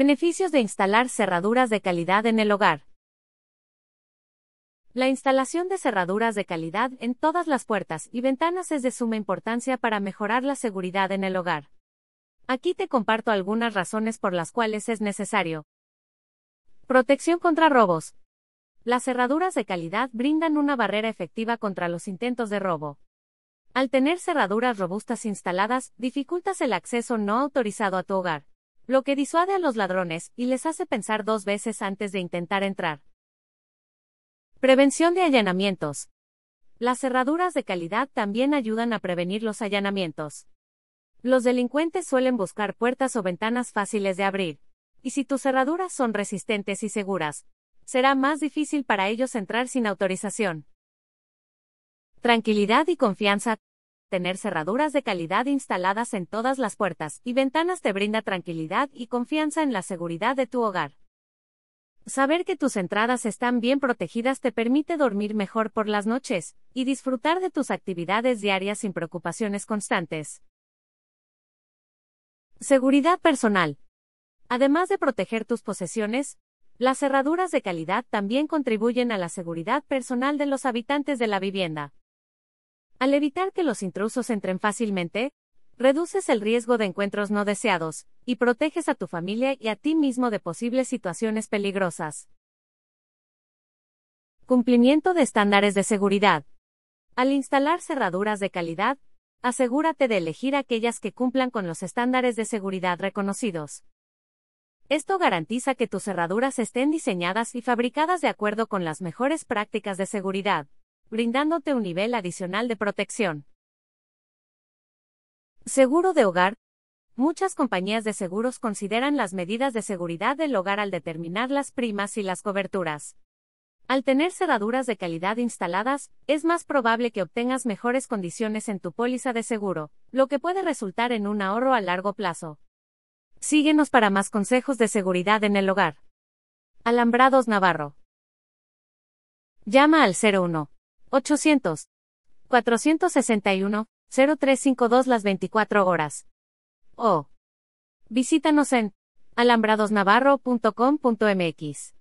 Beneficios de instalar cerraduras de calidad en el hogar. La instalación de cerraduras de calidad en todas las puertas y ventanas es de suma importancia para mejorar la seguridad en el hogar. Aquí te comparto algunas razones por las cuales es necesario. Protección contra robos. Las cerraduras de calidad brindan una barrera efectiva contra los intentos de robo. Al tener cerraduras robustas instaladas, dificultas el acceso no autorizado a tu hogar lo que disuade a los ladrones y les hace pensar dos veces antes de intentar entrar. Prevención de allanamientos. Las cerraduras de calidad también ayudan a prevenir los allanamientos. Los delincuentes suelen buscar puertas o ventanas fáciles de abrir, y si tus cerraduras son resistentes y seguras, será más difícil para ellos entrar sin autorización. Tranquilidad y confianza tener cerraduras de calidad instaladas en todas las puertas y ventanas te brinda tranquilidad y confianza en la seguridad de tu hogar. Saber que tus entradas están bien protegidas te permite dormir mejor por las noches y disfrutar de tus actividades diarias sin preocupaciones constantes. Seguridad personal. Además de proteger tus posesiones, las cerraduras de calidad también contribuyen a la seguridad personal de los habitantes de la vivienda. Al evitar que los intrusos entren fácilmente, reduces el riesgo de encuentros no deseados, y proteges a tu familia y a ti mismo de posibles situaciones peligrosas. Cumplimiento de estándares de seguridad. Al instalar cerraduras de calidad, asegúrate de elegir aquellas que cumplan con los estándares de seguridad reconocidos. Esto garantiza que tus cerraduras estén diseñadas y fabricadas de acuerdo con las mejores prácticas de seguridad brindándote un nivel adicional de protección. Seguro de hogar. Muchas compañías de seguros consideran las medidas de seguridad del hogar al determinar las primas y las coberturas. Al tener cerraduras de calidad instaladas, es más probable que obtengas mejores condiciones en tu póliza de seguro, lo que puede resultar en un ahorro a largo plazo. Síguenos para más consejos de seguridad en el hogar. Alambrados Navarro. Llama al 01 800 461 0352 las 24 horas. O visítanos en alambradosnavarro.com.mx.